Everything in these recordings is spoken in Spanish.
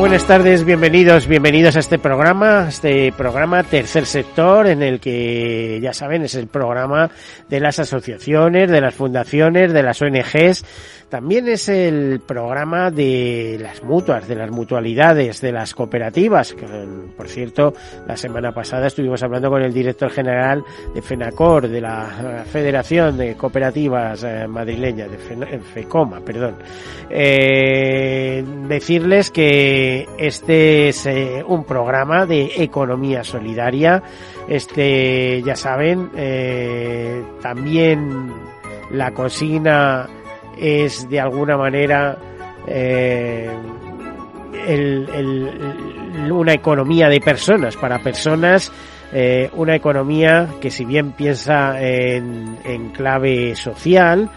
Buenas tardes, bienvenidos, bienvenidos a este programa, este programa Tercer Sector, en el que, ya saben, es el programa de las asociaciones, de las fundaciones, de las ONGs, también es el programa de las mutuas, de las mutualidades, de las cooperativas, por cierto, la semana pasada estuvimos hablando con el director general de FENACOR, de la Federación de Cooperativas eh, Madrileña, de FECOMA, perdón. Eh, decirles que este es eh, un programa de economía solidaria. Este, ya saben, eh, también la cocina es de alguna manera eh, una economía de personas, para personas, una economía que si bien piensa en, en clave social,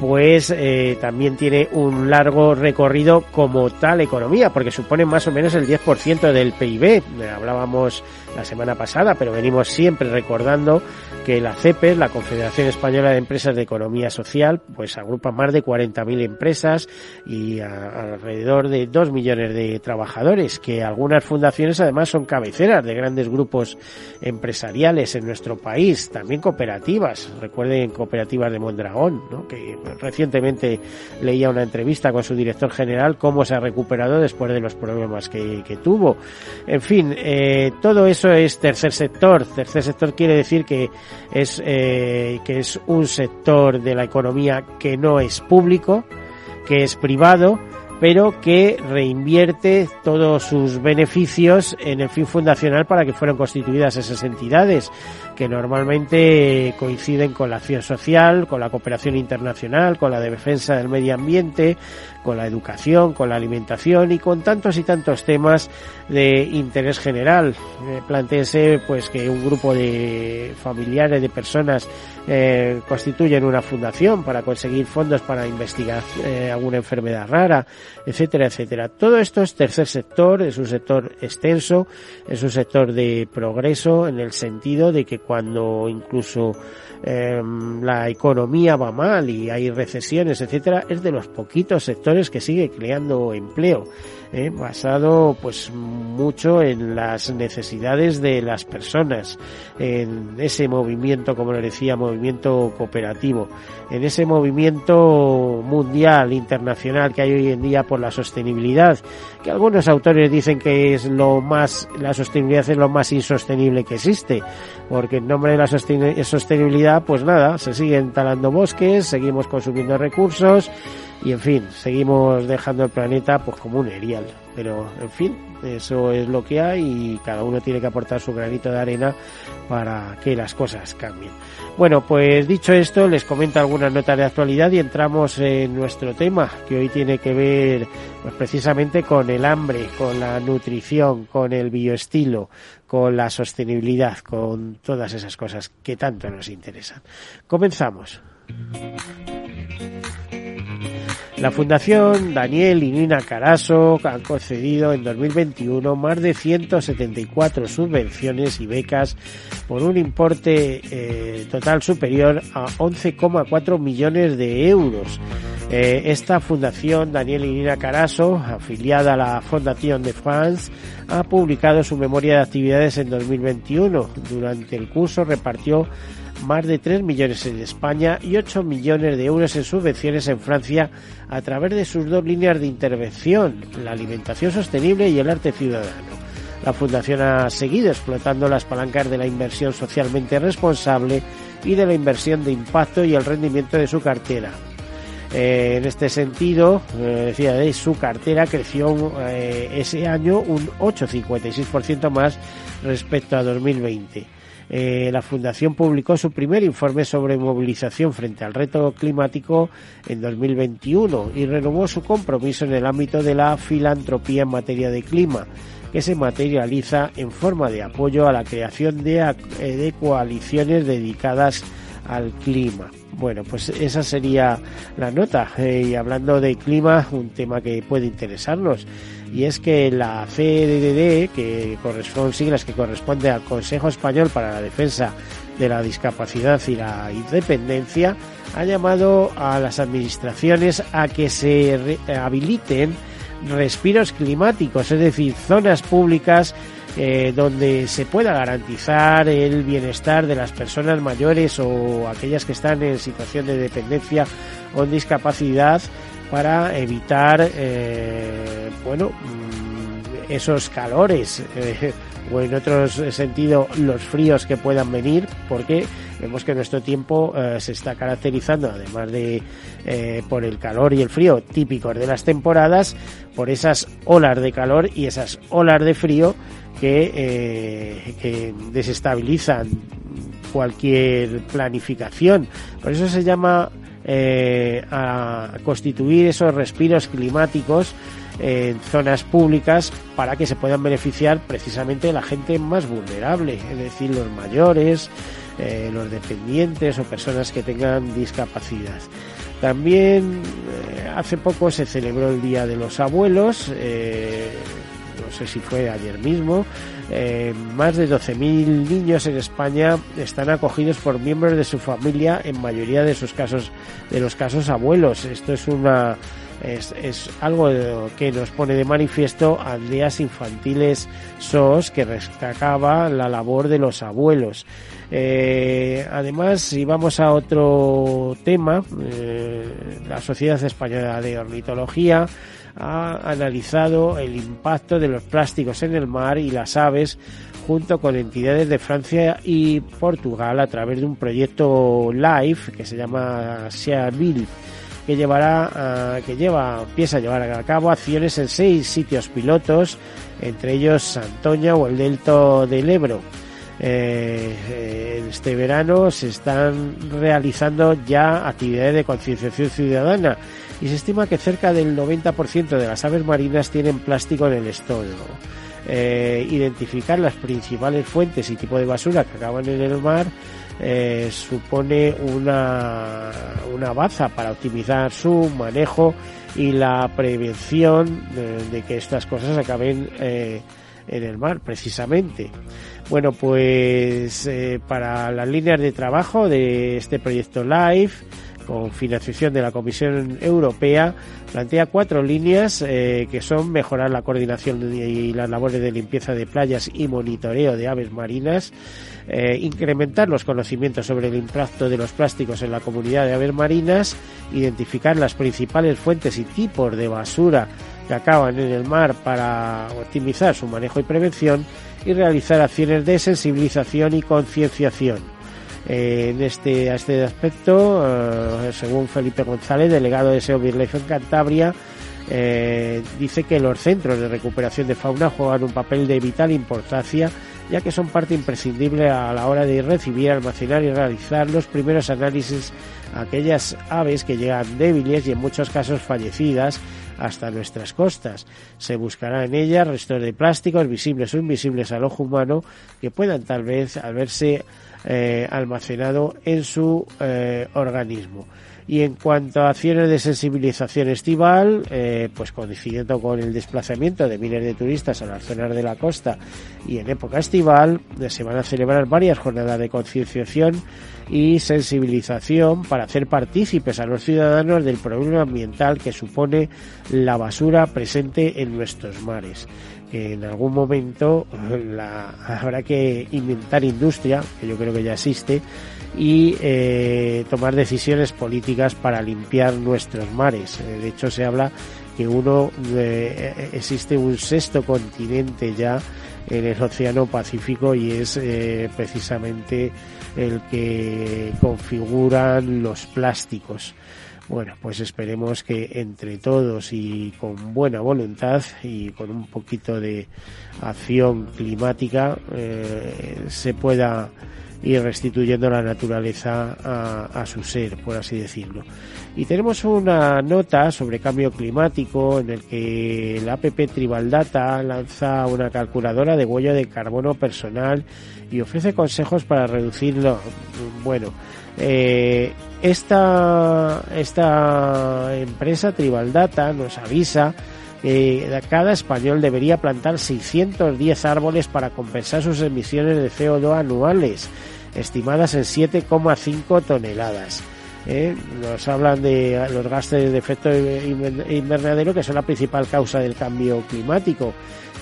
pues eh, también tiene un largo recorrido como tal economía, porque supone más o menos el 10% del PIB. Hablábamos la semana pasada, pero venimos siempre recordando que la CEPES, la Confederación Española de Empresas de Economía Social, pues agrupa más de 40.000 empresas y alrededor de 2 millones de trabajadores, que algunas fundaciones además son cabeceras de grandes grupos empresariales en nuestro país, también cooperativas, recuerden cooperativas de Mondragón, ¿no? que recientemente leía una entrevista con su director general cómo se ha recuperado después de los problemas que, que tuvo. En fin, eh, todo eso es tercer sector. Tercer sector quiere decir que es, eh, que es un sector de la economía que no es público, que es privado, pero que reinvierte todos sus beneficios en el fin fundacional para que fueran constituidas esas entidades que normalmente coinciden con la acción social, con la cooperación internacional, con la defensa del medio ambiente, con la educación, con la alimentación y con tantos y tantos temas de interés general. Eh, pues que un grupo de familiares, de personas eh, constituyen una fundación para conseguir fondos para investigar eh, alguna enfermedad rara, etcétera, etcétera. Todo esto es tercer sector, es un sector extenso, es un sector de progreso en el sentido de que cuando incluso em, la economía va mal y hay recesiones, etcétera, es de los poquitos sectores que sigue creando empleo, ¿eh? basado pues mucho en las necesidades de las personas, en ese movimiento, como le decía, movimiento cooperativo, en ese movimiento mundial, internacional que hay hoy en día por la sostenibilidad, que algunos autores dicen que es lo más, la sostenibilidad es lo más insostenible que existe, porque en nombre de la sostenibilidad, pues nada, se siguen talando bosques, seguimos consumiendo recursos y en fin, seguimos dejando el planeta pues como un erial. Pero en fin, eso es lo que hay y cada uno tiene que aportar su granito de arena para que las cosas cambien. Bueno, pues dicho esto, les comento algunas notas de actualidad y entramos en nuestro tema, que hoy tiene que ver pues, precisamente con el hambre, con la nutrición, con el bioestilo, con la sostenibilidad, con todas esas cosas que tanto nos interesan. Comenzamos. La Fundación Daniel y Nina Caraso han concedido en 2021 más de 174 subvenciones y becas por un importe eh, total superior a 11,4 millones de euros. Eh, esta Fundación Daniel y Nina Caraso, afiliada a la Fundación de France, ha publicado su memoria de actividades en 2021. Durante el curso repartió más de 3 millones en España y 8 millones de euros en subvenciones en Francia a través de sus dos líneas de intervención, la alimentación sostenible y el arte ciudadano. La Fundación ha seguido explotando las palancas de la inversión socialmente responsable y de la inversión de impacto y el rendimiento de su cartera. en este sentido, decía, su cartera creció ese año un 8,56% más respecto a 2020. Eh, la Fundación publicó su primer informe sobre movilización frente al reto climático en 2021 y renovó su compromiso en el ámbito de la filantropía en materia de clima que se materializa en forma de apoyo a la creación de, eh, de coaliciones dedicadas al clima. Bueno, pues esa sería la nota. Eh, y hablando de clima, un tema que puede interesarnos y es que la CDD, que corresponde, siglas que corresponde al Consejo Español para la Defensa de la Discapacidad y la Independencia, ha llamado a las administraciones a que se habiliten respiros climáticos, es decir, zonas públicas eh, donde se pueda garantizar el bienestar de las personas mayores o aquellas que están en situación de dependencia o discapacidad para evitar, eh, bueno, mm, esos calores eh, o en otro sentido los fríos que puedan venir, porque vemos que nuestro tiempo se está caracterizando, además de por el calor y el frío típicos de las temporadas, por esas olas de calor y esas olas de frío que, que desestabilizan cualquier planificación. Por eso se llama eh, a constituir esos respiros climáticos en zonas públicas para que se puedan beneficiar precisamente la gente más vulnerable, es decir, los mayores, eh, los dependientes o personas que tengan discapacidad. También eh, hace poco se celebró el Día de los Abuelos, no sé si fue ayer mismo, eh, más de 12.000 niños en España están acogidos por miembros de su familia, en mayoría de sus casos, de los casos abuelos. Esto es una es, es algo que nos pone de manifiesto aldeas infantiles SOS que destacaba la labor de los abuelos. Eh, además, si vamos a otro tema, eh, la Sociedad Española de Ornitología ha analizado el impacto de los plásticos en el mar y las aves junto con entidades de Francia y Portugal a través de un proyecto LIFE que se llama Seaville que llevará que lleva empieza a llevar a cabo acciones en seis sitios pilotos entre ellos Santoña o el Delta del Ebro. Eh, este verano se están realizando ya actividades de concienciación ciudadana y se estima que cerca del 90% de las aves marinas tienen plástico en el estómago. Eh, identificar las principales fuentes y tipo de basura que acaban en el mar eh, supone una, una baza para optimizar su manejo y la prevención de, que estas cosas acaben eh, en el mar precisamente. Bueno, pues para las líneas de trabajo de este proyecto LIFE, con financiación de la Comisión Europea, plantea cuatro líneas eh, que son mejorar la coordinación y las labores de limpieza de playas y monitoreo de aves marinas, eh, incrementar los conocimientos sobre el impacto de los plásticos en la comunidad de aves marinas, identificar las principales fuentes y tipos de basura que acaban en el mar para optimizar su manejo y prevención y realizar acciones de sensibilización y concienciación en este, a este aspecto, eh, según Felipe González, delegado de SEO Life en Cantabria, eh, dice que los centros de recuperación de fauna juegan un papel de vital importancia ya que son parte imprescindible a la hora de recibir, almacenar y realizar los primeros análisis a aquellas aves que llegan débiles y en muchos casos fallecidas hasta nuestras costas. Se buscará en ellas restos de plásticos visibles o invisibles al ojo humano que puedan tal vez al verse eh, almacenado en su eh, organismo. Y en cuanto a acciones de sensibilización estival, eh, pues coincidiendo con el desplazamiento de miles de turistas a las zonas de la costa y en época estival, se van a celebrar varias jornadas de concienciación y sensibilización para hacer partícipes a los ciudadanos del problema ambiental que supone la basura presente en nuestros mares que en algún momento la, habrá que inventar industria, que yo creo que ya existe, y eh, tomar decisiones políticas para limpiar nuestros mares. Eh, de hecho, se habla que uno eh, existe un sexto continente ya en el Océano Pacífico y es precisamente el que configuran los plásticos. Bueno, pues esperemos que entre todos y con buena voluntad y con un poquito de acción climática eh, se pueda ir restituyendo la naturaleza a, a, su ser, por así decirlo. Y tenemos una nota sobre cambio climático en el que la APP Tribal Data lanza una calculadora de huella de carbono personal y ofrece consejos para reducirlo. Bueno, eh, esta, esta empresa Tribal Data nos avisa que cada español debería plantar 610 árboles para compensar sus emisiones de CO2 anuales, estimadas en 7,5 toneladas. ¿eh? Nos hablan de los gases de efecto invernadero, que son la principal causa del cambio climático,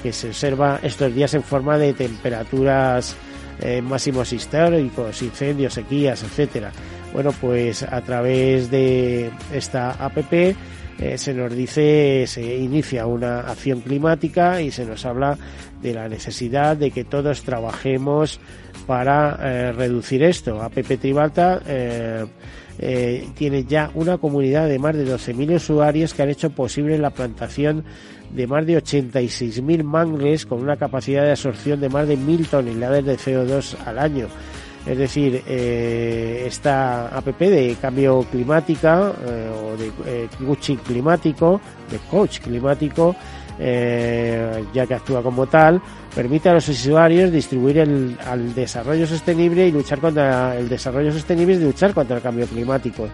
que se observa estos días en forma de temperaturas eh, máximos históricos, incendios, sequías, etcétera. Bueno, pues a través de esta APP eh, se nos dice, se inicia una acción climática y se nos habla de la necesidad de que todos trabajemos para eh, reducir esto. APP Tribalta eh, tiene ya una comunidad de más de 12.000 usuarios que han hecho posible la plantación de más de 86.000 mangles con una capacidad de absorción de más de 1.000 toneladas de CO2 al año. Es decir, eh, esta APP de cambio climática eh, o de eh, coaching climático, de coach climático, eh, ya que actúa como tal, permite a los usuarios distribuir el, al desarrollo sostenible y luchar contra el desarrollo sostenible y luchar contra el cambio climático.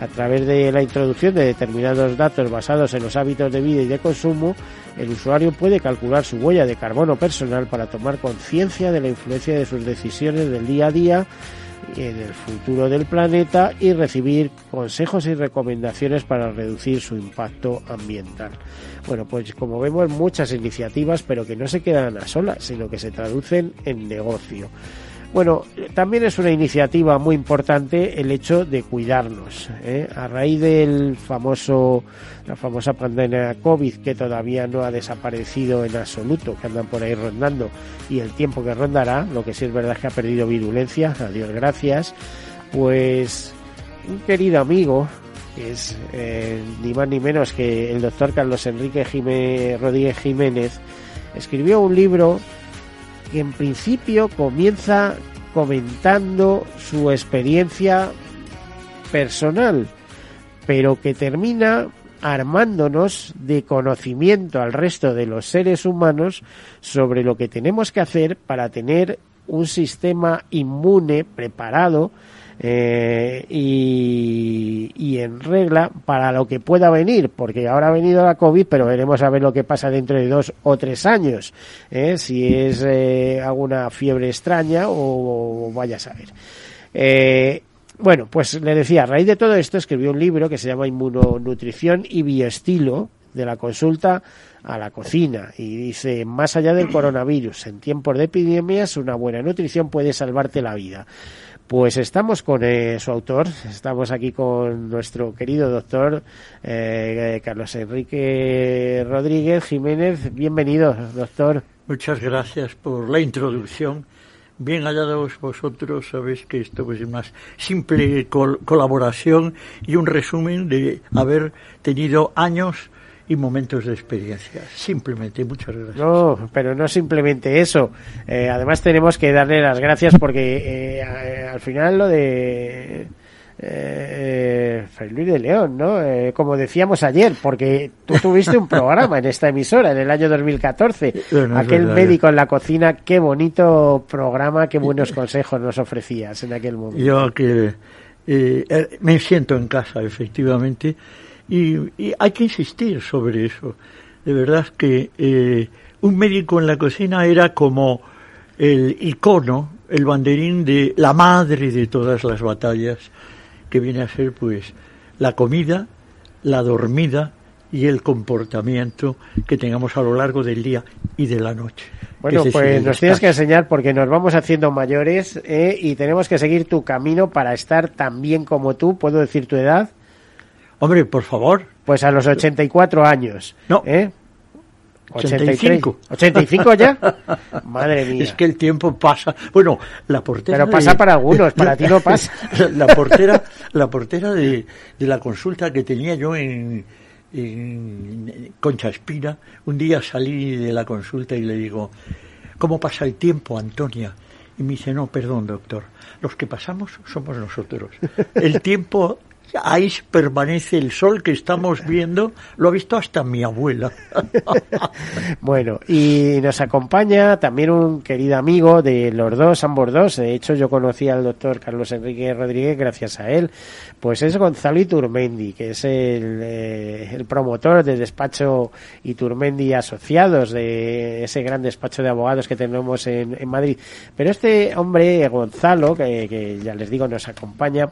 A través de la introducción de determinados datos basados en los hábitos de vida y de consumo, el usuario puede calcular su huella de carbono personal para tomar conciencia de la influencia de sus decisiones del día a día en el futuro del planeta y recibir consejos y recomendaciones para reducir su impacto ambiental. Bueno, pues como vemos muchas iniciativas, pero que no se quedan a solas, sino que se traducen en negocio. Bueno, también es una iniciativa muy importante el hecho de cuidarnos. ¿eh? A raíz del famoso, la famosa pandemia COVID que todavía no ha desaparecido en absoluto, que andan por ahí rondando y el tiempo que rondará, lo que sí es verdad es que ha perdido virulencia, a Dios gracias, pues un querido amigo que es eh, ni más ni menos que el doctor Carlos Enrique Rodríguez Jiménez, escribió un libro que en principio comienza comentando su experiencia personal, pero que termina armándonos de conocimiento al resto de los seres humanos sobre lo que tenemos que hacer para tener un sistema inmune preparado eh, y, y, en regla para lo que pueda venir, porque ahora ha venido la COVID, pero veremos a ver lo que pasa dentro de dos o tres años, ¿eh? si es eh, alguna fiebre extraña o, vaya a saber. Eh, bueno, pues le decía, a raíz de todo esto escribió un libro que se llama Inmunonutrición y Bioestilo, de la consulta a la cocina y dice, más allá del coronavirus, en tiempos de epidemias, una buena nutrición puede salvarte la vida. Pues estamos con eh, su autor, estamos aquí con nuestro querido doctor eh, Carlos Enrique Rodríguez Jiménez. Bienvenido, doctor. Muchas gracias por la introducción. Bien hallados vosotros, sabéis que esto es una simple col colaboración y un resumen de haber tenido años y momentos de experiencia. Simplemente, muchas gracias. No, pero no simplemente eso. Eh, además tenemos que darle las gracias porque eh, al final lo de eh, Fray Luis de León, ¿no? Eh, como decíamos ayer, porque tú tuviste un programa en esta emisora en el año 2014. Bueno, aquel verdad, médico en la cocina, qué bonito programa, qué buenos consejos nos ofrecías en aquel momento. Yo que eh, me siento en casa, efectivamente y, y, hay que insistir sobre eso. De verdad que eh, un médico en la cocina era como el icono, el banderín de la madre de todas las batallas, que viene a ser pues la comida, la dormida y el comportamiento que tengamos a lo largo del día y de la noche. Bueno, pues nos tienes que enseñar porque nos vamos haciendo mayores eh, y tenemos que seguir tu camino para estar tan bien como tú. ¿Puedo decir tu edad? Hombre, por favor. Pues a los 84 años. No. ¿eh? 85. 85 ya. Madre mía. Es que el tiempo pasa. Bueno, la portera. Pero pasa para algunos, para ti no pasa. La portera, la portera de, de la consulta que tenía yo en, en Concha Espina, un día salí de la consulta y le digo, ¿cómo pasa el tiempo, Antonia? Y me dice, no, perdón, doctor, los que pasamos somos nosotros. El tiempo ahí permanece el sol que estamos viendo, lo ha visto hasta mi abuela. bueno, y nos acompaña también un querido amigo de los dos, ambos dos. De hecho, yo conocí al doctor Carlos Enrique Rodríguez gracias a él. Pues es Gonzalo Iturmendi, que es el, eh, promotor del despacho Iturmendi Asociados, de ese gran despacho de abogados que tenemos en, en Madrid. Pero este hombre, Gonzalo, que ya les digo, nos acompaña,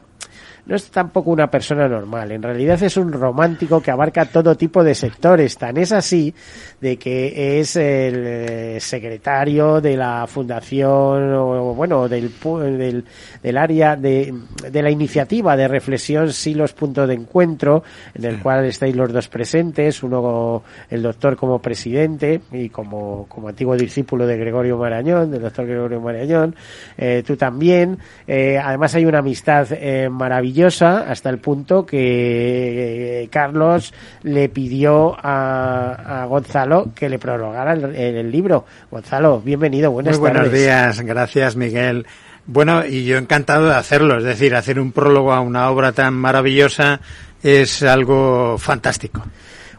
no es tampoco una persona normal, en realidad es un romántico que abarca todo tipo de sectores, tan es así de que es el eh, secretario de la fundación o bueno, del, del, del área de, de, la iniciativa de reflexión Silos Punto de Encuentro, en el cual estáis los dos presentes, uno el doctor como presidente y como, como antiguo discípulo de Gregorio Marañón, del doctor Gregorio Marañón, eh, tú también, eh, además hay una amistad eh, maravillosa hasta el punto que Carlos le pidió a, a Gonzalo que le prologara el, el, libro. Gonzalo, bienvenido, buenas Muy buenos tardes. días, gracias Miguel. Bueno, y yo encantado de hacerlo, es decir, hacer un prólogo a una obra tan maravillosa es algo fantástico.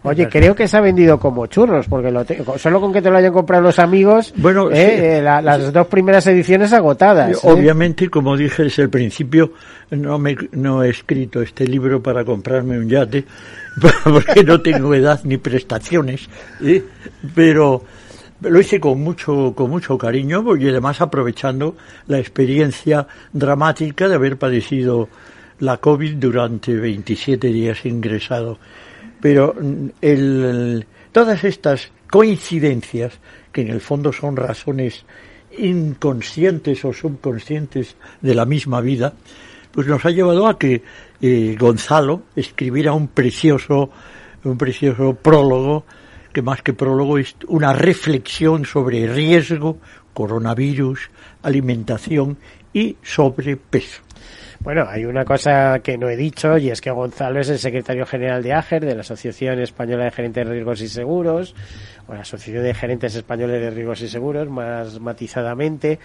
Oye, creo que se ha vendido como churros, porque lo te, solo con que te lo hayan comprado los amigos, bueno, eh, sí. eh, la, las dos primeras ediciones agotadas. ¿eh? Obviamente, como dije desde el principio, no, me, no he escrito este libro para comprarme un yate, porque no tengo edad ni prestaciones, ¿eh? pero lo hice con mucho, con mucho cariño y además aprovechando la experiencia dramática de haber padecido la COVID durante 27 días ingresado pero el, todas estas coincidencias, que en el fondo son razones inconscientes o subconscientes de la misma vida, pues nos ha llevado a que eh, Gonzalo escribiera un precioso, un precioso prólogo, que más que prólogo es una reflexión sobre riesgo, coronavirus, alimentación y sobrepeso. Bueno, hay una cosa que no he dicho y es que Gonzalo es el secretario general de AGER, de la Asociación Española de Gerentes de Riesgos y Seguros, o la Asociación de Gerentes Españoles de Riesgos y Seguros, más matizadamente.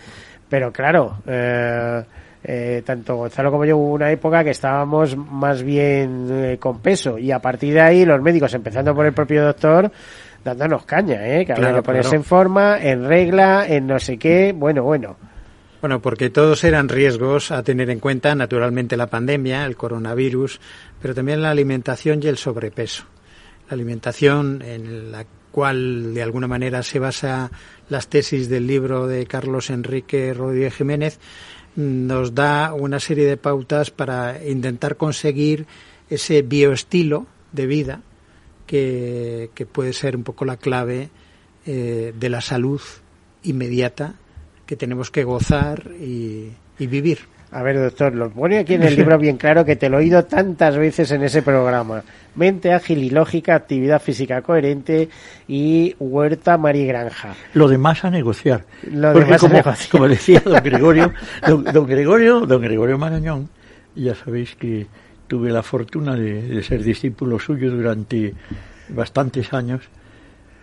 Pero claro, eh, eh, tanto Gonzalo como yo hubo una época que estábamos más bien eh, con peso y a partir de ahí los médicos, empezando por el propio doctor, dándonos caña, ¿eh? que había claro, que ponerse claro. en forma, en regla, en no sé qué, bueno, bueno. Bueno, porque todos eran riesgos a tener en cuenta, naturalmente la pandemia, el coronavirus, pero también la alimentación y el sobrepeso. La alimentación en la cual de alguna manera se basa las tesis del libro de Carlos Enrique Rodríguez Jiménez, nos da una serie de pautas para intentar conseguir ese bioestilo de vida que, que puede ser un poco la clave eh, de la salud inmediata que tenemos que gozar y, y, vivir. A ver, doctor, lo pone aquí en el libro bien claro que te lo he oído tantas veces en ese programa. Mente ágil y lógica, actividad física coherente y huerta marigranja. Lo demás a negociar. Lo Porque demás como, a negociar. como decía don Gregorio, don, don, Gregorio, don Gregorio Marañón, ya sabéis que tuve la fortuna de, de ser discípulo suyo durante bastantes años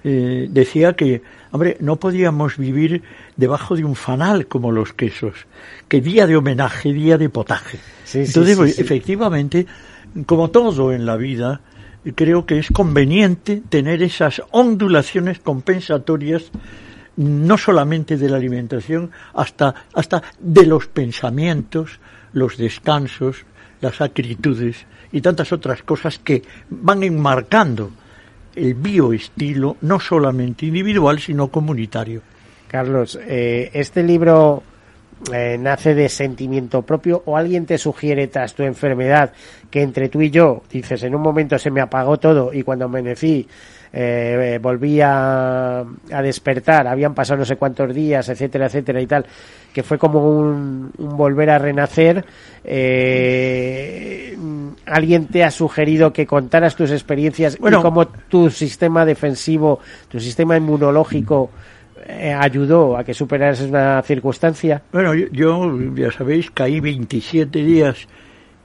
eh, decía que, hombre, no podíamos vivir debajo de un fanal como los quesos, que día de homenaje, día de potaje. Sí, Entonces, sí, pues, efectivamente, como todo en la vida, creo que es conveniente tener esas ondulaciones compensatorias no solamente de la alimentación, hasta, hasta de los pensamientos, los descansos, las acritudes y tantas otras cosas que van enmarcando el bioestilo no solamente individual, sino comunitario. Carlos, eh, este libro eh, nace de sentimiento propio o alguien te sugiere tras tu enfermedad que entre tú y yo, dices, en un momento se me apagó todo y cuando amanecí eh, volví a, a, despertar, habían pasado no sé cuántos días, etcétera, etcétera y tal, que fue como un, un volver a renacer. Eh, alguien te ha sugerido que contaras tus experiencias y cómo tu sistema defensivo, tu sistema inmunológico eh, ayudó a que superaras una circunstancia? Bueno, yo, ya sabéis, caí 27 días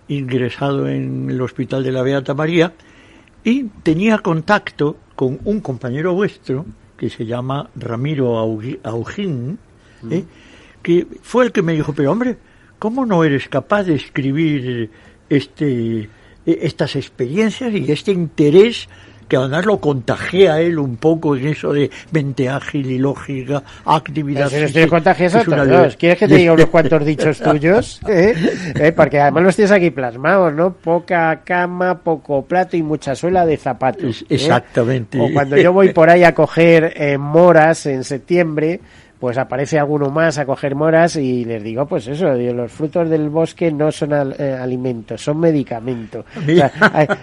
ingresado en el hospital de la Beata María y tenía contacto con un compañero vuestro que se llama Ramiro Aujín, ¿eh? que fue el que me dijo, pero hombre, ¿cómo no eres capaz de escribir este, estas experiencias y este interés que además lo contagia a él un poco en eso de mente ágil y lógica, actividad. Pero si contagias a todos. ¿Quieres que te diga unos cuantos dichos tuyos? ¿Eh? ¿Eh? Porque además los tienes aquí plasmados, ¿no? Poca cama, poco plato y mucha suela de zapatos. ¿eh? Exactamente. O cuando yo voy por ahí a coger eh, moras en septiembre, pues aparece alguno más a coger moras y les digo, pues eso, los frutos del bosque no son eh, alimentos, son medicamentos.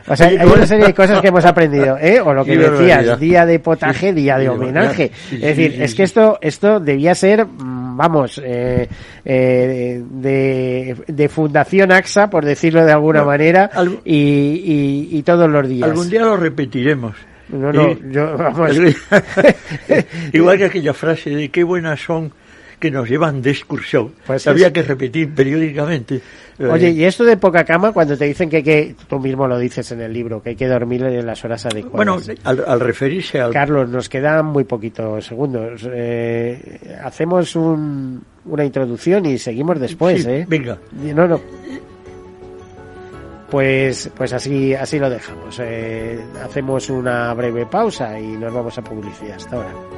O sea, hay, una serie de cosas que hemos aprendido, ¿eh? O lo que decías, día de potaje, día de homenaje. es decir, es que esto, esto debía ser, mm, vamos, eh, eh, de, de, Fundación AXA, por decirlo de alguna manera, y, y todos los días. Algún día lo repetiremos. No, no, yo, Igual que aquella frase de qué buenas son que nos llevan de excursión. Pues Había que repetir periódicamente. Oye, y esto de poca cama, cuando te dicen que, que tú mismo lo dices en el libro, que hay que dormir en las horas adecuadas. Bueno, al, referirse al... Carlos, nos quedan muy poquitos segundos. Eh, hacemos un, una introducción y seguimos después, ¿eh? Venga. No, no pues, pues así, así lo dejamos. Eh, hacemos una breve pausa y nos vamos a publicidad. Hasta ahora.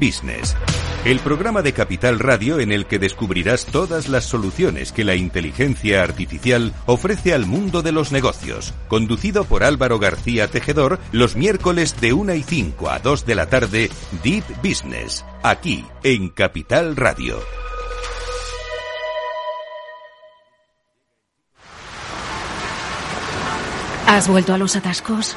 Business el programa de Capital Radio en el que descubrirás todas las soluciones que la inteligencia artificial ofrece al mundo de los negocios, conducido por Álvaro García Tejedor los miércoles de 1 y 5 a 2 de la tarde, Deep Business, aquí en Capital Radio. ¿Has vuelto a los atascos?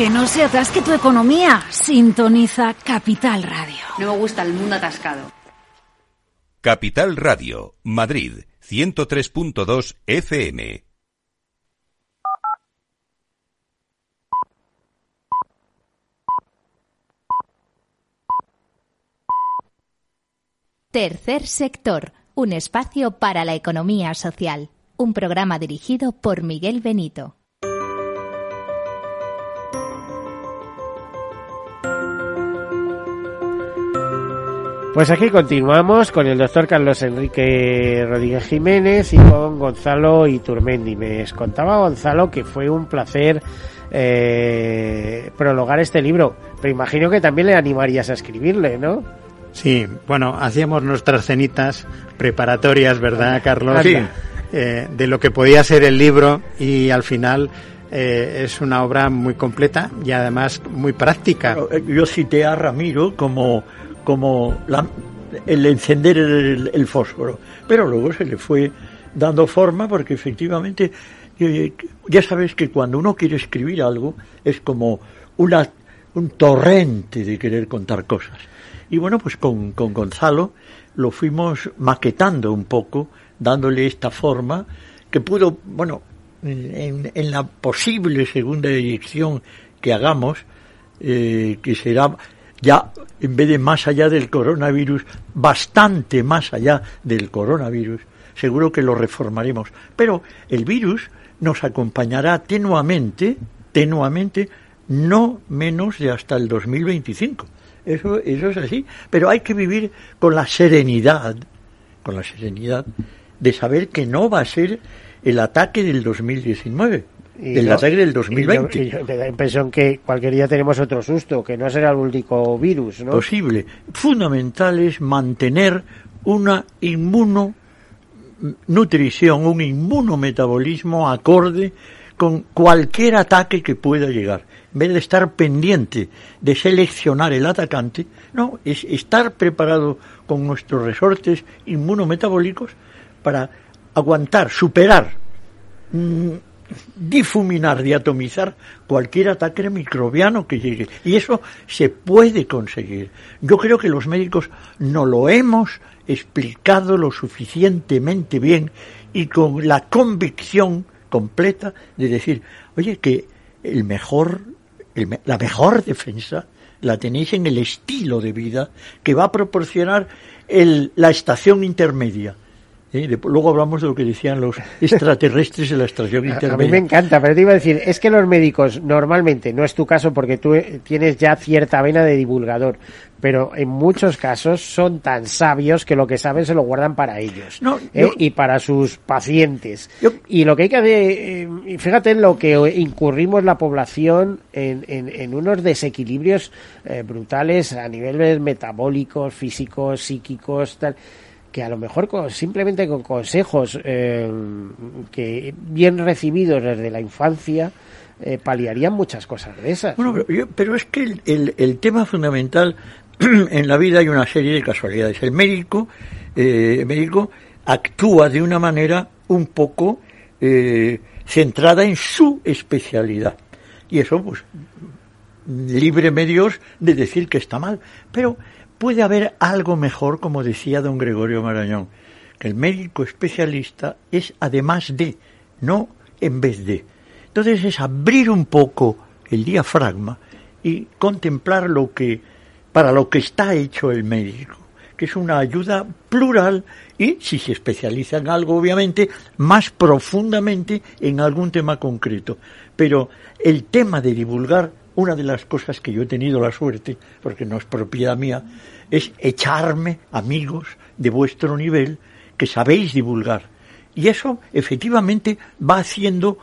Que no se atasque tu economía. Sintoniza Capital Radio. No me gusta el mundo atascado. Capital Radio, Madrid, 103.2 FM. Tercer sector, un espacio para la economía social. Un programa dirigido por Miguel Benito. Pues aquí continuamos con el doctor Carlos Enrique Rodríguez Jiménez y con Gonzalo Iturmendi. Me contaba Gonzalo que fue un placer eh, prologar este libro, pero imagino que también le animarías a escribirle, ¿no? Sí, bueno, hacíamos nuestras cenitas preparatorias, ¿verdad, Carlos? Sí. Eh, de lo que podía ser el libro y al final eh, es una obra muy completa y además muy práctica. Eh, Yo cité a Ramiro como, como la- el encender el, fósforo, pero luego se le fue dando forma porque efectivamente eh, ya sabes que cuando uno quiere escribir algo es como una, un torrente de querer contar cosas. Y bueno, pues con, con Gonzalo lo fuimos maquetando un poco, dándole esta forma que pudo, bueno, en, en la posible segunda edición que hagamos, eh, que será ya en vez de más allá del coronavirus, bastante más allá del coronavirus, seguro que lo reformaremos. Pero el virus nos acompañará tenuamente, tenuamente, no menos de hasta el 2025. Eso, eso es así. Pero hay que vivir con la serenidad, con la serenidad de saber que no va a ser el ataque del 2019, Y el no- ataque del y 2020. yo- y yo me da la impresión que cualquier día tenemos otro susto, que no será el único virus, ¿no? posible. Fundamental es mantener una inmunonutrición, un inmunometabolismo acorde con cualquier ataque que pueda llegar. En vez de estar pendiente de seleccionar el atacante, no, es estar preparado con nuestros resortes inmunometabólicos para aguantar, superar, mm, difuminar, diatomizar cualquier ataque microbiano que llegue. Y eso se puede conseguir. Yo creo que los médicos no lo hemos explicado lo suficientemente bien y con la convicción completa de decir, oye, que el mejor, el la mejor defensa la tenéis en el estilo de vida que va a proporcionar el, la estación intermedia. ¿Eh? De- luego hablamos de lo que decían los extraterrestres de la estación A- A intermedia. mí me encanta, pero te iba a decir, es que los médicos normalmente, no es tu caso porque tú eh, tienes ya cierta vena de divulgador, pero en muchos casos son tan sabios que lo que saben se lo guardan para ellos No, ¿eh? yo- y para sus pacientes. Yo- Y lo que hay que hacer, fíjate en lo que incurrimos la población en, en- en unos desequilibrios eh, brutales a niveles metabólicos, físicos, psíquicos, tal que a lo mejor con- simplemente con consejos eh, que bien recibidos desde la infancia eh, paliarían muchas cosas de esas. Bueno, ¿no? pero, yo- pero es que el, tema fundamental en la vida hay una serie de casualidades. El médico, eh, el médico actúa de una manera un poco centrada en su especialidad. Y eso, pues, líbreme Dios de decir que está mal. Pero puede haber algo mejor, como decía don Gregorio Marañón, que el médico especialista es además de, no en vez de. Entonces es abrir un poco el diafragma y contemplar lo que, para lo que está hecho el médico, que es una ayuda plural y, si se especializa en algo, obviamente, más profundamente en algún tema concreto. Pero el tema de divulgar, una de las cosas que yo he tenido la suerte, porque no es propiedad mía, es echarme amigos de vuestro nivel que sabéis divulgar. Y eso efectivamente va haciendo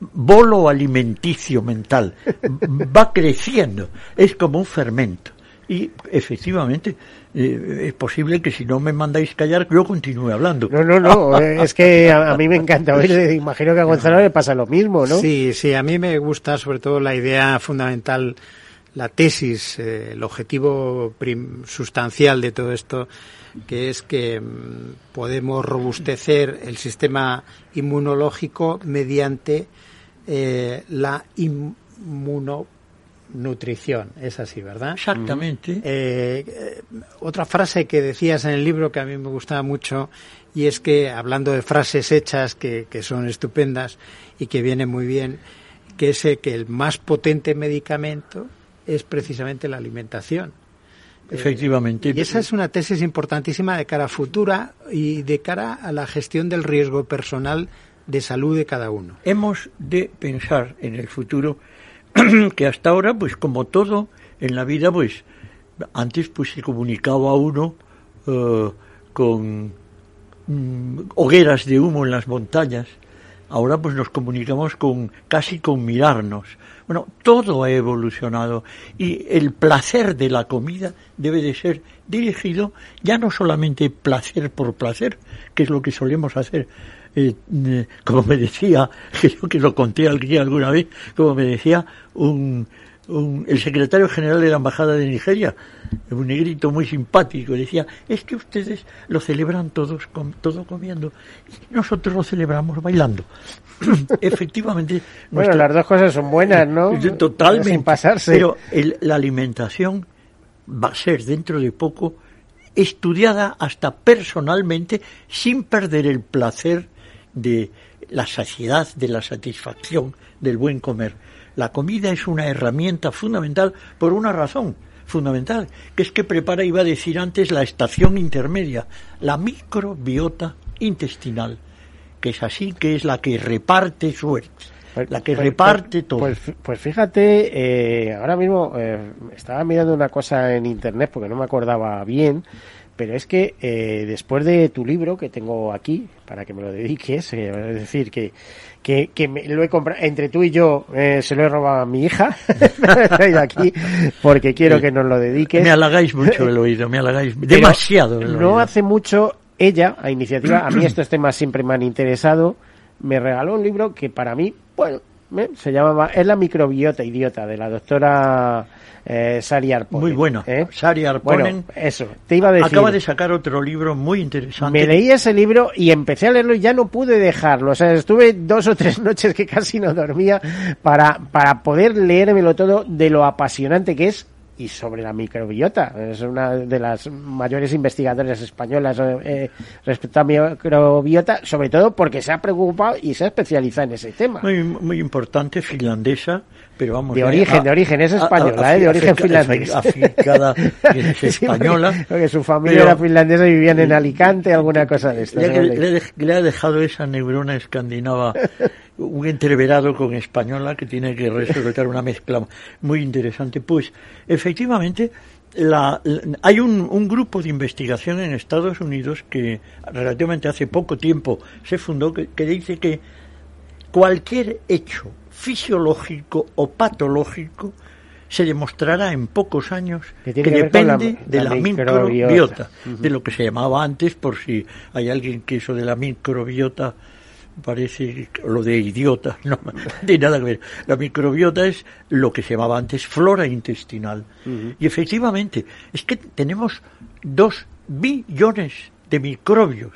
bolo alimenticio mental, va creciendo, es como un fermento. Y efectivamente eh, es posible que si no me mandáis callar yo continúe hablando. No, no, no, eh, es que a, a mí me encanta oír, eh, imagino que a Gonzalo le pasa lo mismo, ¿no? Sí, sí, a mí me gusta sobre todo la idea fundamental, la tesis, eh, el objetivo prim- sustancial de todo esto, que es que mm, podemos robustecer el sistema inmunológico mediante eh, la inmunonutrición. Es así, ¿verdad? Exactamente. Eh, eh, otra frase que decías en el libro que a mí me gustaba mucho y es que hablando de frases hechas que, que son estupendas y que vienen muy bien, que es eh, que el más potente medicamento es precisamente la alimentación. Efectivamente. Y esa es una tesis importantísima de cara a futura y de cara a la gestión del riesgo personal de salud de cada uno. Hemos de pensar en el futuro que hasta ahora, pues como todo en la vida, pues antes pues se comunicaba uno eh, con mm, hogueras de humo en las montañas. Ahora pues nos comunicamos con casi con mirarnos. Bueno, todo ha evolucionado y el placer de la comida debe de ser dirigido ya no solamente placer por placer, que es lo que solemos hacer, eh, eh, como me decía, creo que lo conté alguna vez, como me decía un, el secretario general de la Embajada de Nigeria, un negrito muy simpático, decía, es que ustedes lo celebran todos con, todo comiendo y nosotros lo celebramos bailando. Efectivamente. Bueno, las dos cosas son buenas, ¿no? Totalmente. Sin pasarse. Pero la alimentación va a ser dentro de poco estudiada hasta personalmente sin perder el placer de la saciedad, de la satisfacción, del buen comer. La comida es una herramienta fundamental por una razón fundamental, que es que prepara, iba a decir antes, la estación intermedia, la microbiota intestinal, que es así, que es la que reparte suerte. Pues, la que pues, reparte pues, todo. Pues, pues fíjate, eh, ahora mismo eh, estaba mirando una cosa en internet porque no me acordaba bien, pero es que eh, después de tu libro que tengo aquí para que me lo dediques, eh, es decir, que, que, que me, lo he comprado entre tú y yo, eh, se lo he robado a mi hija, he aquí porque quiero que nos lo dediques. Me halagáis mucho el oído, me halagáis demasiado. no hace mucho ella, a iniciativa, a mí estos temas siempre me han interesado, me regaló un libro que para mí, bueno, se llamaba Es la microbiota idiota de la doctora eh, Sari Arponen. Muy bueno. ¿eh? Sari Arponen. eso, te iba a decir. Acaba de sacar otro libro muy interesante. Me leí ese libro y empecé a leerlo y ya no pude dejarlo. O sea, estuve dos o tres noches que casi no dormía para, para poder leérmelo todo de lo apasionante que es y sobre la microbiota. Es una de las mayores investigadoras españolas eh, respecto a microbiota, sobre todo porque se ha preocupado y se ha especializado en ese tema. Muy, muy importante, finlandesa, pero vamos. De origen, de origen, es española, ¿eh? de origen finlandés. Aficada, es española. porque su familia era finlandesa y vivían en Alicante, alguna cosa de estas. Le, le, ha dejado esa neurona escandinava un entreverado con española que tiene que resolver una mezcla muy interesante. Pues efectivamente la, hay un, un, grupo de investigación en Estados Unidos que relativamente hace poco tiempo se fundó que, dice que cualquier hecho fisiológico o patológico se demostrará en pocos años que, depende de la, microbiota, de lo que se llamaba antes, por si hay alguien que eso de la microbiota parece lo de idiota, no, tiene nada que ver. La microbiota es lo que se llamaba antes flora intestinal. Y efectivamente, es que tenemos dos billones de microbios.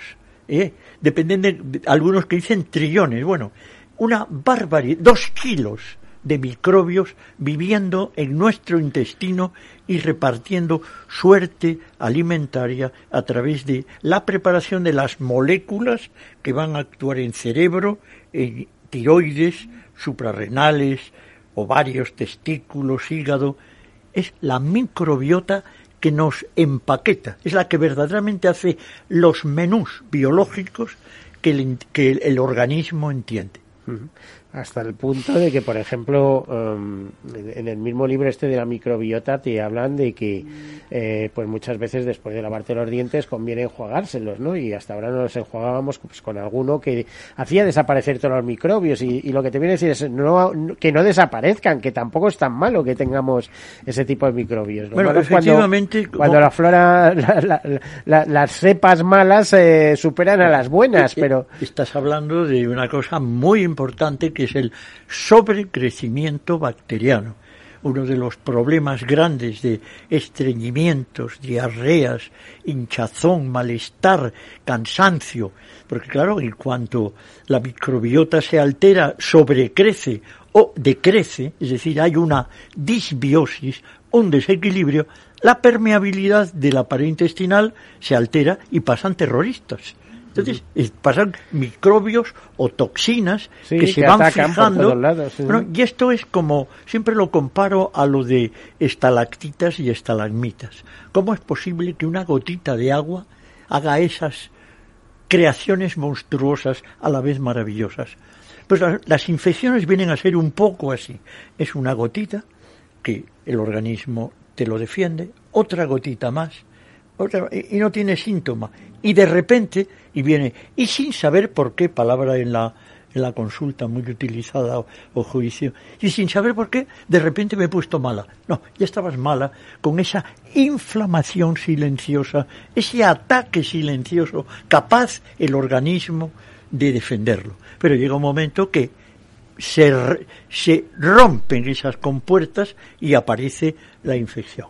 ¿eh? Dependen de, algunos que dicen trillones. Bueno, una barbaridad, dos kilos de microbios viviendo en nuestro intestino y repartiendo suerte alimentaria a través de la preparación de las moléculas que van a actuar en cerebro, en tiroides, suprarrenales, ovarios, testículos, hígado. Es la microbiota que nos empaqueta, es la que verdaderamente hace los menús biológicos que el, que el organismo entiende 嗯。Hasta el punto de que, por ejemplo, um, en el mismo libro este de la microbiota te hablan de que, eh, pues muchas veces después de lavarte los dientes conviene enjuagárselos, ¿no? Y hasta ahora nos enjuagábamos pues, con alguno que hacía desaparecer todos los microbios y, lo que te viene a decir es no, que no desaparezcan, que tampoco es tan malo que tengamos ese tipo de microbios. Bueno, efectivamente... Cuando, la flora, las cepas malas eh, superan a las buenas, pero... Estás hablando de una cosa muy importante que es el sobrecrecimiento bacteriano, uno de los problemas grandes de estreñimientos, diarreas, hinchazón, malestar, cansancio, porque claro, en cuanto la microbiota se altera, sobrecrece o decrece, es decir, hay una disbiosis, un desequilibrio, la permeabilidad de la pared intestinal se altera y pasan terroristas Entonces pasan microbios o toxinas Sí, que se que van fijando. lados, sí. Bueno, y esto es como, siempre lo comparo a lo de estalactitas y estalagmitas. ¿Cómo es posible que una gotita de agua haga esas creaciones monstruosas a la vez maravillosas? Pues la- las infecciones vienen a ser un poco así. Es una gotita que el organismo te lo defiende, otra gotita más, y no tiene síntoma. Y de repente, y viene, y sin saber por qué, palabra en la, en la consulta muy utilizada o, o juicio, y sin saber por qué, de repente me he puesto mala. No, ya estabas mala con esa inflamación silenciosa, ese ataque silencioso, capaz el organismo de defenderlo. Pero llega un momento que se, se rompen esas compuertas y aparece la infección.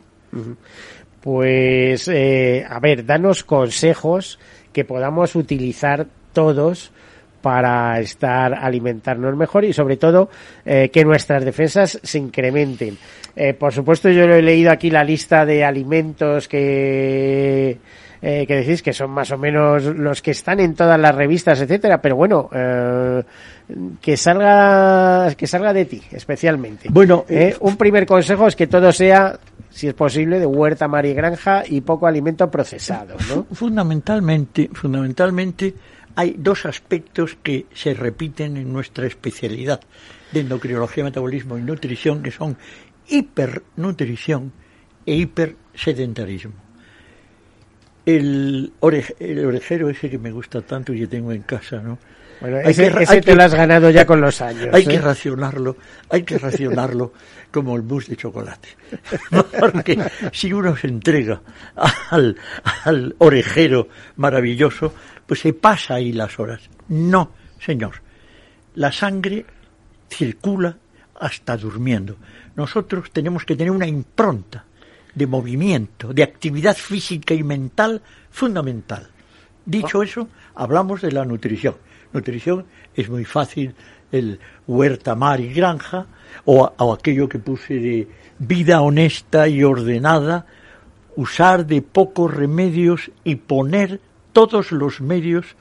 Pues, eh, a ver, danos consejos que podamos utilizar todos para estar alimentarnos mejor y sobre todo eh, que nuestras defensas se incrementen. Eh, por supuesto, yo he leído aquí la lista de alimentos que eh, que decís que son más o menos los que están en todas las revistas, etcétera, pero bueno, eh, que salga que salga de ti especialmente. Bueno, Eh, eh, un primer consejo es que todo sea, si es posible, de huerta, mar y granja y poco alimento procesado, ¿no? Fundamentalmente, fundamentalmente hay dos aspectos que se repiten en nuestra especialidad de endocrinología, metabolismo y nutrición, que son hipernutrición e hipersedentarismo. El, orej- el orejero ese que me gusta tanto y que tengo en casa, ¿no? Bueno, Hay ese, que ra- ese hay te que- lo has ganado ya con los años. Hay ¿eh? que racionarlo, hay que racionarlo como el mousse de chocolate. Porque si uno se entrega al, al orejero maravilloso, pues se pasa ahí las horas. No, señor. La sangre circula hasta durmiendo. Nosotros tenemos que tener una impronta de movimiento, de actividad física y mental fundamental. Dicho eso, hablamos de la nutrición. Nutrición es muy fácil, el huerta, mar y granja, o, aquello que puse de vida honesta y ordenada, usar de pocos remedios y poner todos los medios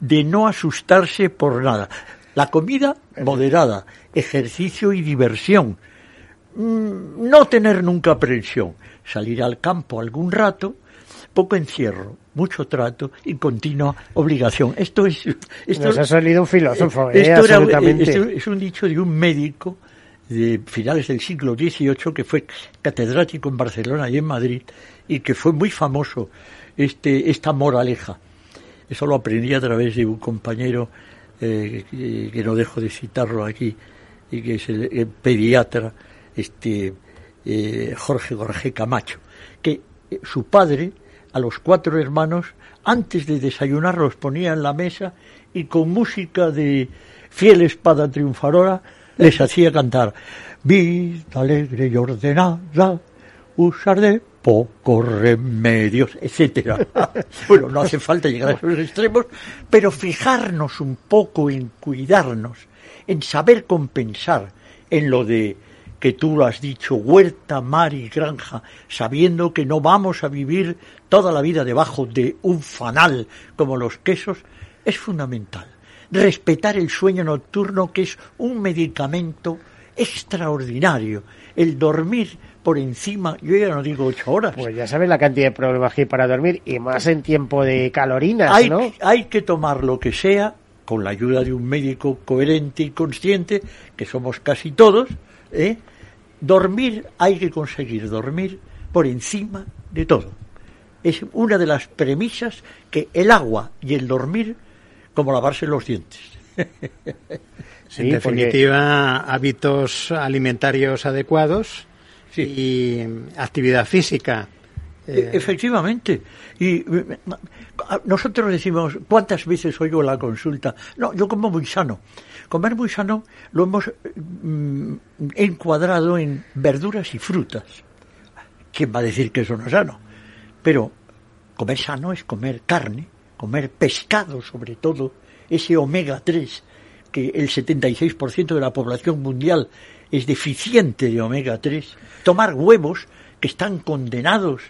de no asustarse por nada. La comida moderada, ejercicio y diversión, Mm, no tener nunca aprensión, salir al campo algún rato, poco encierro, mucho trato y continua obligación. Esto es esto, Nos ha salido un filósofo, ¿eh? esto era- absolutamente. esto es un dicho de un médico de finales del siglo XVIII que fue catedrático en Barcelona y en Madrid y que fue muy famoso este esta moraleja. Eso lo aprendí a través de un compañero eh, que, que no dejo de citarlo aquí y que es el, el pediatra este eh, Jorge Jorge Camacho, que eh, su padre a los cuatro hermanos antes de desayunar los ponía en la mesa y con música de fiel espada triunfadora les hacía cantar vida alegre y ordenada usar de pocos remedios, etcétera. bueno, no hace falta llegar a esos extremos, pero fijarnos un poco en cuidarnos, en saber compensar, en lo de que tú lo has dicho, huerta, mar y granja, sabiendo que no vamos a vivir toda la vida debajo de un fanal como los quesos, es fundamental. Respetar el sueño nocturno, que es un medicamento extraordinario. El dormir por encima, yo ya no digo ocho horas. Pues ya sabes la cantidad de problemas que hay para dormir y más en tiempo de calorinas, hay, ¿no? hay que tomar lo que sea con la ayuda de un médico coherente y consciente, que somos casi todos. ¿eh? Dormir, hay que conseguir dormir por encima de todo. Es una de las premisas que el agua y el dormir, como lavarse los dientes. Sí, en porque- definitiva, hábitos alimentarios adecuados Sí. y actividad física. Eh, E- Efectivamente. Y eh, nosotros decimos, ¿cuántas veces oigo la consulta? No, yo como muy sano. Comer muy sano lo hemos mm, encuadrado en verduras y frutas. ¿Quién va a decir que eso no es sano? Pero comer sano es comer carne, comer pescado sobre todo, ese omega 3, que el 76% de la población mundial es deficiente de omega 3, tomar huevos que están condenados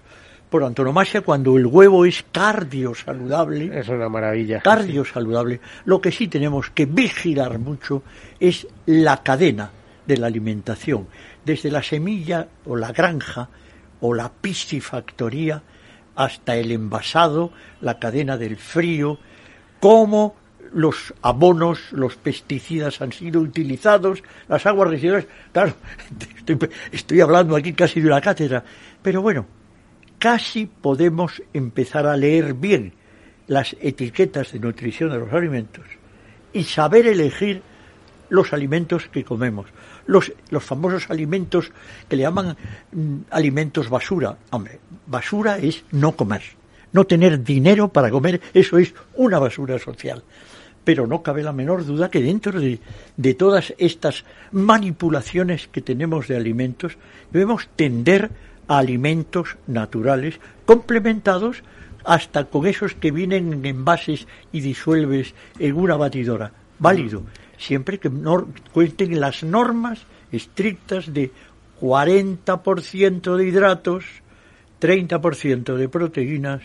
por antonomasia cuando el huevo es cardio saludable. Es una maravilla. Cardio saludable. Lo que sí tenemos que vigilar mucho es la cadena de la alimentación, desde la semilla o la granja o la piscifactoría hasta el envasado, la cadena del frío, cómo los abonos, los pesticidas han sido utilizados, las aguas residuales. Claro, estoy, estoy hablando aquí casi de una cátedra, pero bueno, casi podemos empezar a leer bien las etiquetas de nutrición de los alimentos y saber elegir los alimentos que comemos. Los, los famosos alimentos que le llaman mm, alimentos basura. Hombre, basura es no comer. No tener dinero para comer, eso es una basura social. Pero no cabe la menor duda que dentro de, de todas estas manipulaciones que tenemos de alimentos, debemos tender a alimentos naturales complementados hasta con esos que vienen en envases y disuelves en una batidora. Válido, siempre que no cuenten las normas estrictas de 40% de hidratos, 30% de proteínas,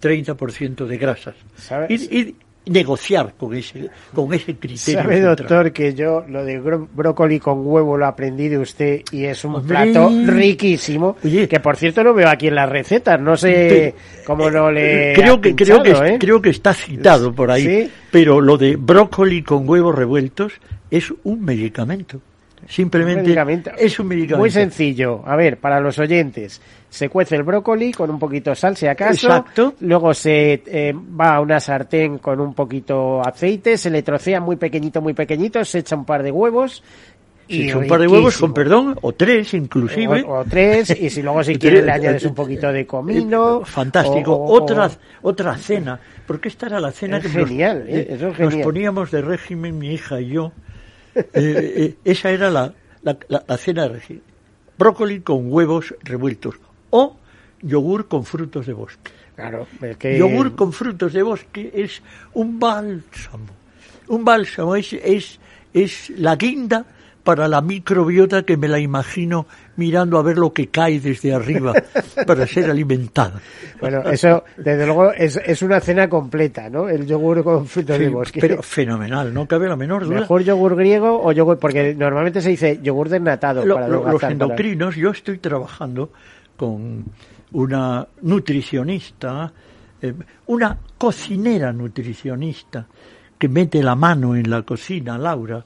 30% de grasas. Y, y, negociar con ese, con ese criterio. Sabe, doctor, que yo lo de brócoli con huevo lo aprendí de usted y es un plato riquísimo. que por cierto lo veo aquí en las recetas, no sé cómo lo le. Eh, creo que, creo, que, ¿eh? creo que está citado por ahí, pero lo de brócoli con huevos revueltos es un medicamento. Simplemente es un medicamento. Muy sencillo. A ver, para los oyentes, se cuece el brócoli con un poquito de sal, si acaso. Exacto. Luego se eh, va a una sartén con un poquito aceite, se le trocea muy pequeñito, muy pequeñito, se echa un par de huevos. Y un par de huevos, con perdón, o tres inclusive. O, tres, y si luego si quieres le añades un poquito de comino. Fantástico. otra, otra cena, porque esta era la cena que genial, nos, eh, nos poníamos de régimen, mi hija y yo, eh, eh, esa era la, la, cena de Brócoli con huevos revueltos o yogur con frutos de bosque. Claro, Yogur con frutos de bosque es un bálsamo. Un bálsamo es, es, es la guinda para la microbiota que me la imagino mirando a ver lo que cae desde arriba para ser alimentada. Bueno, eso desde luego es, es una cena completa, ¿no? El yogur con frutos de bosque. Pero fenomenal, no cabe la menor duda. Mejor yogur griego o yogur, porque normalmente se dice yogur desnatado. para los endocrinos, yo estoy trabajando con una nutricionista, eh, una cocinera nutricionista que mete la mano en la cocina, Laura,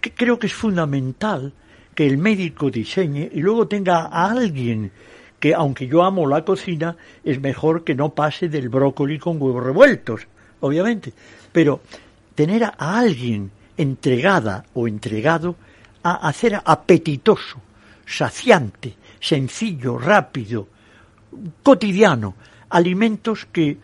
que creo que es fundamental que el médico diseñe y luego tenga a alguien que, aunque yo amo la cocina, es mejor que no pase del brócoli con huevos revueltos, obviamente. Pero tener a alguien entregada o entregado a hacer apetitoso, saciante, sencillo, rápido, cotidiano, alimentos que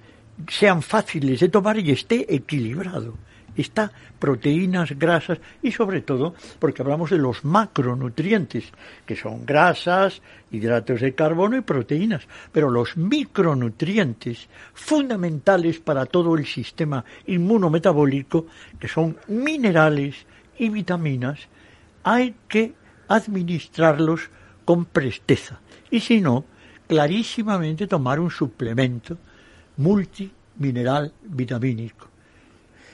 sean fáciles de tomar y esté equilibrado. Está proteínas, grasas y sobre todo porque hablamos de los macronutrientes, que son grasas, hidratos de carbono y proteínas, pero los micronutrientes fundamentales para todo el sistema inmunometabólico, que son minerales y vitaminas, hay que administrarlos con presteza. Y si no, clarísimamente tomar un suplemento multimineral vitamínico.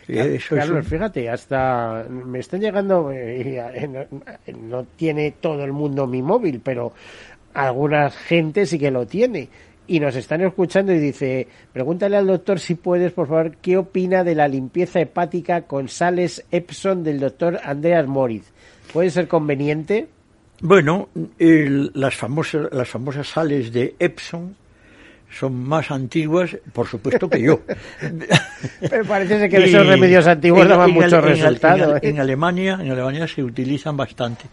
Eso Carlos, fíjate, hasta me están llegando, eh, no, tiene todo el mundo mi móvil, pero alguna gente sí que lo tiene. Y nos están escuchando y dice, pregúntale al doctor si puedes, por favor, qué opina de la limpieza hepática con sales Epson del doctor Andreas Moritz. ¿Puede ser conveniente? Bueno, las, famosas, las famosas sales de Epson son más antiguas, por supuesto que yo. Pero parece que esos remedios antiguos daban muchos resultados. En, Alemania, en Alemania se utilizan bastante.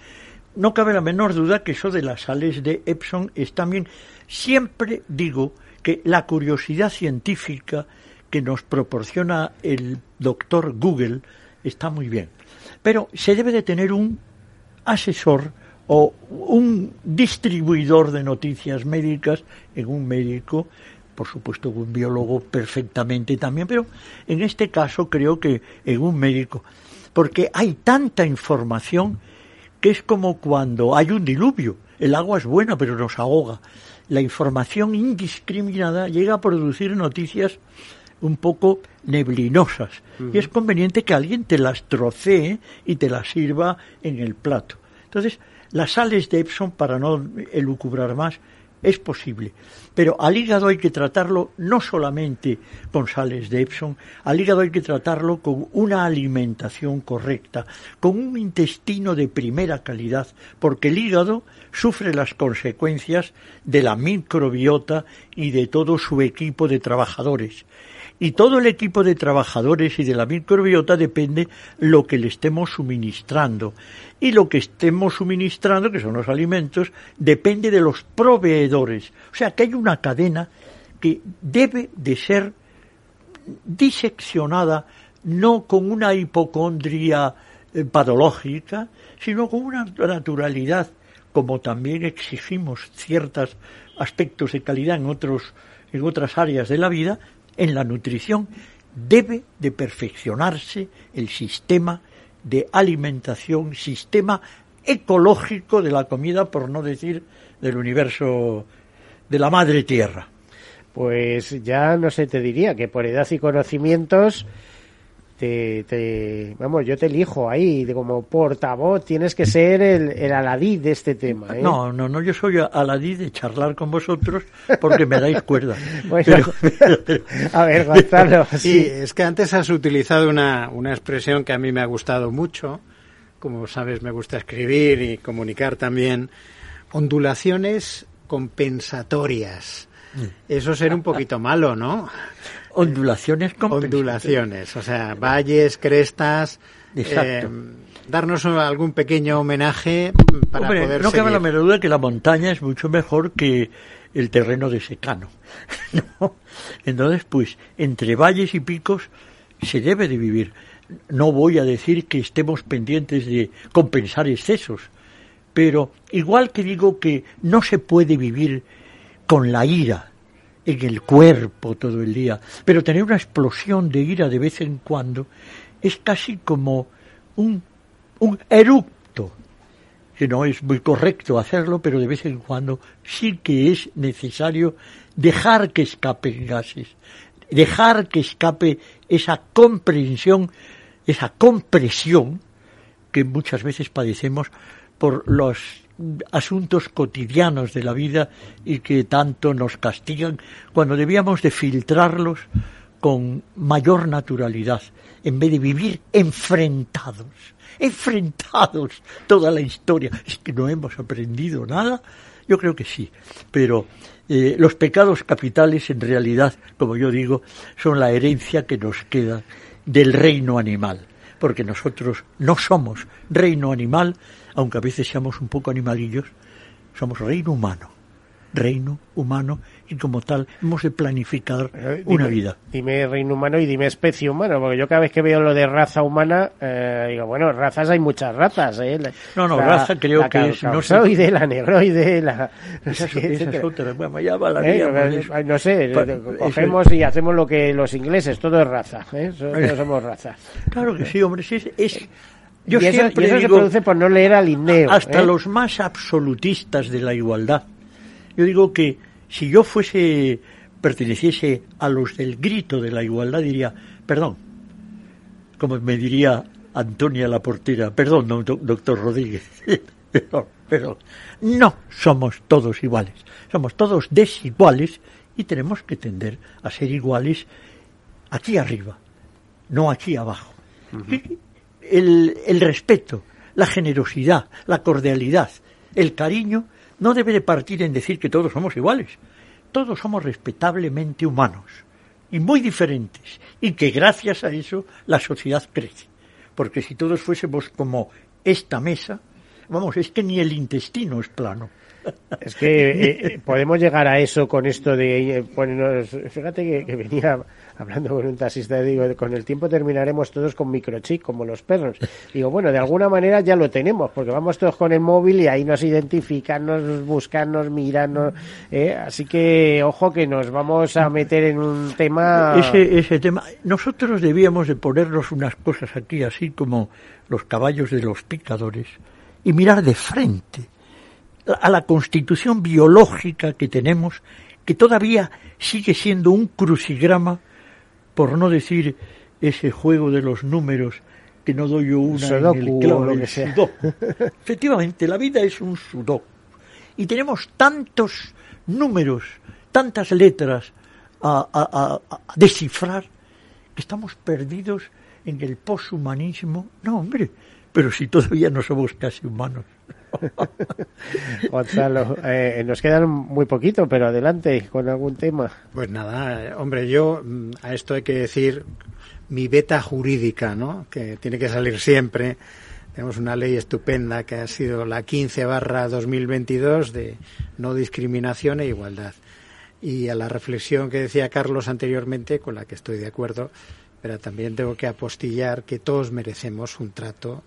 No cabe la menor duda que eso de las sales de Epson es también. Siempre digo que la curiosidad científica que nos proporciona el doctor Google está muy bien. Pero se debe de tener un asesor o un distribuidor de noticias médicas en un médico, por supuesto un biólogo perfectamente también, pero en este caso creo que en un médico, porque hay tanta información que es como cuando hay un diluvio. El agua es buena, pero nos ahoga. La información indiscriminada llega a producir noticias un poco neblinosas. Y es conveniente que alguien te las trocee y te las sirva en el plato. Entonces, las sales de Epson, para no elucubrar más, es posible. Pero al hígado hay que tratarlo no solamente con sales de Epson, al hígado hay que tratarlo con una alimentación correcta, con un intestino de primera calidad, porque el hígado sufre las consecuencias de la microbiota y de todo su equipo de trabajadores. Y todo el equipo de trabajadores y de la microbiota depende lo que le estemos suministrando. Y lo que estemos suministrando, que son los alimentos, depende de los proveedores. O sea que hay una cadena que debe de ser diseccionada no con una hipocondria eh, patológica, sino con una naturalidad, como también exigimos ciertos aspectos de calidad en otros en otras áreas de la vida, en la nutrición debe de perfeccionarse el sistema de alimentación, sistema ecológico de la comida, por no decir del universo de la madre tierra. Pues ya no sé, te diría que por edad y conocimientos te, te, vamos, yo te elijo ahí de como portavoz, tienes que ser el, el aladí de este tema. ¿eh? No, no, no, yo soy aladí de charlar con vosotros porque me dais cuerda. a ver, Gonzalo. Sí, es que antes has utilizado una, una expresión que a mí me ha gustado mucho. Como sabes, me gusta escribir y comunicar también. Ondulaciones compensatorias. Mm. Eso será un poquito malo, ¿no? Ondulaciones ondulaciones o sea valles crestas Exacto. Eh, darnos algún pequeño homenaje para Hombre, poder no cabe la menor duda que la montaña es mucho mejor que el terreno de secano ¿no? entonces pues entre valles y picos se debe de vivir no voy a decir que estemos pendientes de compensar excesos pero igual que digo que no se puede vivir con la ira en el cuerpo todo el día, pero tener una explosión de ira de vez en cuando es casi como un, un eructo, que no es muy correcto hacerlo, pero de vez en cuando sí que es necesario dejar que escapen gases, dejar que escape esa comprensión, esa compresión que muchas veces padecemos por los asuntos cotidianos de la vida y que tanto nos castigan cuando debíamos de filtrarlos con mayor naturalidad en vez de vivir enfrentados enfrentados toda la historia. Es que no hemos aprendido nada. Yo creo que sí pero eh, los pecados capitales en realidad como yo digo son la herencia que nos queda del reino animal porque nosotros no somos reino animal aunque a veces seamos un poco animalillos, somos reino humano, reino humano y como tal hemos de planificar Eh, una vida. Dime reino humano y dime especie humana, porque yo cada vez que veo lo de raza humana, eh, digo, bueno, razas hay muchas razas, ¿eh? La- No, no, la- raza creo la que es- no sé. causoide, la negroide, la... no sé bueno, ya Eh, de eso. no sé, Pa- eh, eso- cogemos y hacemos lo que los ingleses, todo es raza, ¿eh? Todos somos raza. Claro que sí, hombre, sí, es, es- yo y eso, siempre y eso se produce por no leer al Linneo. hasta ¿eh? los más absolutistas de la igualdad. Yo digo que si yo fuese, perteneciese a los del grito de la igualdad, diría, perdón, como me diría Antonia la portera, perdón, no, doctor Rodríguez, perdón, perdón, no somos todos iguales, somos todos desiguales y tenemos que tender a ser iguales aquí arriba, no aquí abajo. El, el respeto, la generosidad, la cordialidad, el cariño, no debe de partir en decir que todos somos iguales. Todos somos respetablemente humanos y muy diferentes y que gracias a eso la sociedad crece. Porque si todos fuésemos como esta mesa, vamos, es que ni el intestino es plano. Es que eh, podemos llegar a eso con esto de eh, ponernos. Fíjate que venía hablando con un taxista, digo, con el tiempo terminaremos todos con microchip, como los perros. Digo, bueno, de alguna manera ya lo tenemos, porque vamos todos con el móvil y ahí nos identifican, nos buscan, nos eh, Así que, ojo, que nos vamos a meter en un tema. Ese, ese tema, nosotros debíamos de ponernos unas cosas aquí, así como los caballos de los picadores, y mirar de frente a la constitución biológica que tenemos, que todavía sigue siendo un crucigrama, por no decir ese juego de los números que no doy yo una en el clavo, el sudoku. Efectivamente, la vida es un sudoku. Y tenemos tantos números, tantas letras a, a, a, a descifrar, que estamos perdidos en el poshumanismo. No, hombre, pero si todavía no somos casi humanos. Gonzalo, eh, nos quedan muy poquito, pero adelante con algún tema. Pues nada, hombre, yo mm, a esto hay que decir mi beta jurídica, ¿no? Que tiene que salir siempre. Tenemos una ley estupenda que ha sido la 15 barra 2022 de no discriminación e igualdad. Y a la reflexión que decía Carlos anteriormente, con la que estoy de acuerdo, pero también tengo que apostillar que todos merecemos un trato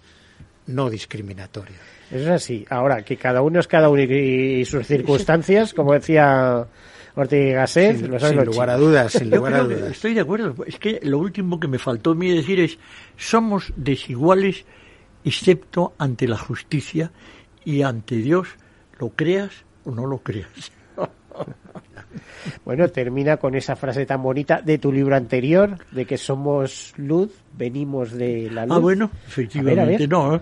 no discriminatorio. Eso es así. Ahora, que cada uno es cada uno y, sus circunstancias, como decía Ortega y Gasset, sin, lo sin lugar a dudas, sin lugar a dudas. Estoy de acuerdo. Es que lo último que me faltó a mí decir es, somos desiguales excepto ante la justicia y ante Dios, lo creas o no lo creas. Bueno, termina con esa frase tan bonita de tu libro anterior, de que somos luz, venimos de la luz. Ah, bueno, A ver, a efectivamente, ver. no. eh,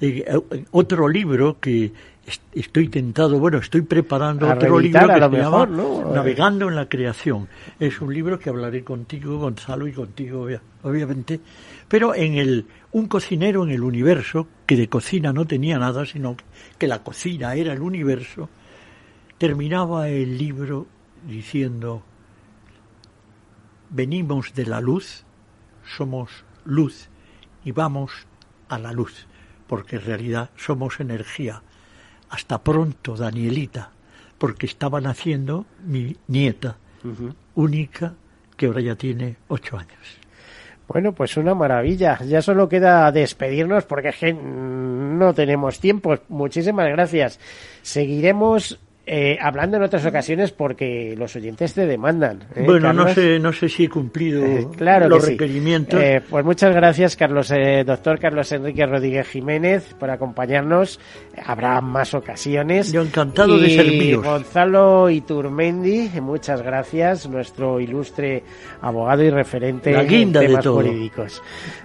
eh, otro libro que est- estoy tentado, bueno, estoy preparando A otro libro que se mejor, llama ¿no? Navegando en la creación. Es un libro que hablaré contigo, Gonzalo, y contigo, obvia- obviamente. Pero en el un cocinero en el universo que de cocina no tenía nada, sino que la cocina era el universo, terminaba el libro diciendo venimos de la luz, somos luz y vamos a la luz, porque en realidad somos energía. Hasta pronto, Danielita, porque estaba naciendo mi nieta, única, que ahora ya tiene ocho años. Bueno, pues una maravilla. Ya solo queda despedirnos porque es que no tenemos tiempo. Muchísimas gracias. Seguiremos eh, hablando en otras ocasiones porque los oyentes te demandan. ¿eh, bueno, no sé, no sé si he cumplido Eh, claro los sí. requerimientos. Pues muchas gracias, Carlos, eh, doctor Carlos Enrique Rodríguez Jiménez, por acompañarnos. Habrá más ocasiones. Yo encantado de Y serviros. Gonzalo Iturmendi, muchas gracias, nuestro ilustre abogado y referente La guinda en de temas jurídicos.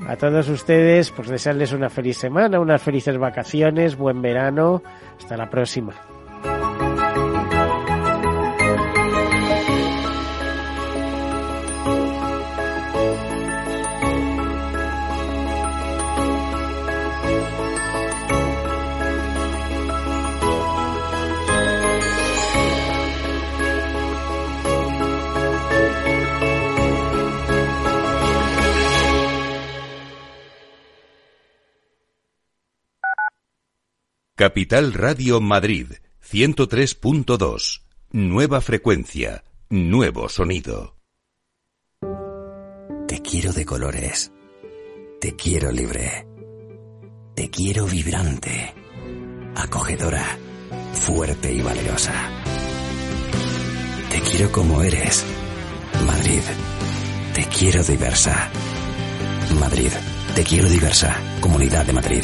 A todos ustedes, pues desearles una feliz semana, unas felices vacaciones, buen verano. Hasta la próxima. Capital Radio Madrid 103.2. Nueva frecuencia, nuevo sonido. Te quiero de colores. Te quiero libre. Te quiero vibrante. Acogedora. Fuerte y valerosa. Te quiero como eres. Madrid. Te quiero diversa. Madrid. Te quiero diversa. Comunidad de Madrid.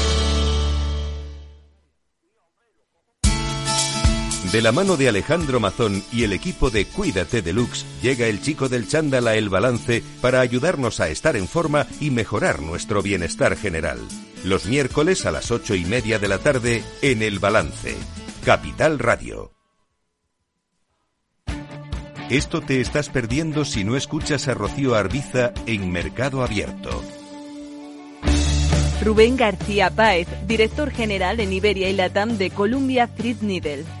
De la mano de Alejandro Mazón y el equipo de Cuídate Deluxe, llega el chico del chándal a El Balance para ayudarnos a estar en forma y mejorar nuestro bienestar general. Los miércoles a las ocho y media de la tarde en El Balance. Capital Radio. Esto te estás perdiendo si no escuchas a Rocío Arbiza en Mercado Abierto. Rubén García Páez, director general en Iberia y Latam de Columbia Threadneedle.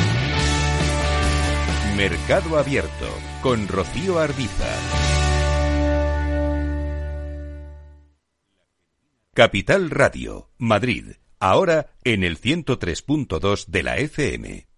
Mercado Abierto con Rocío Arbiza. Capital Radio, Madrid, ahora en el 103.2 de la FM.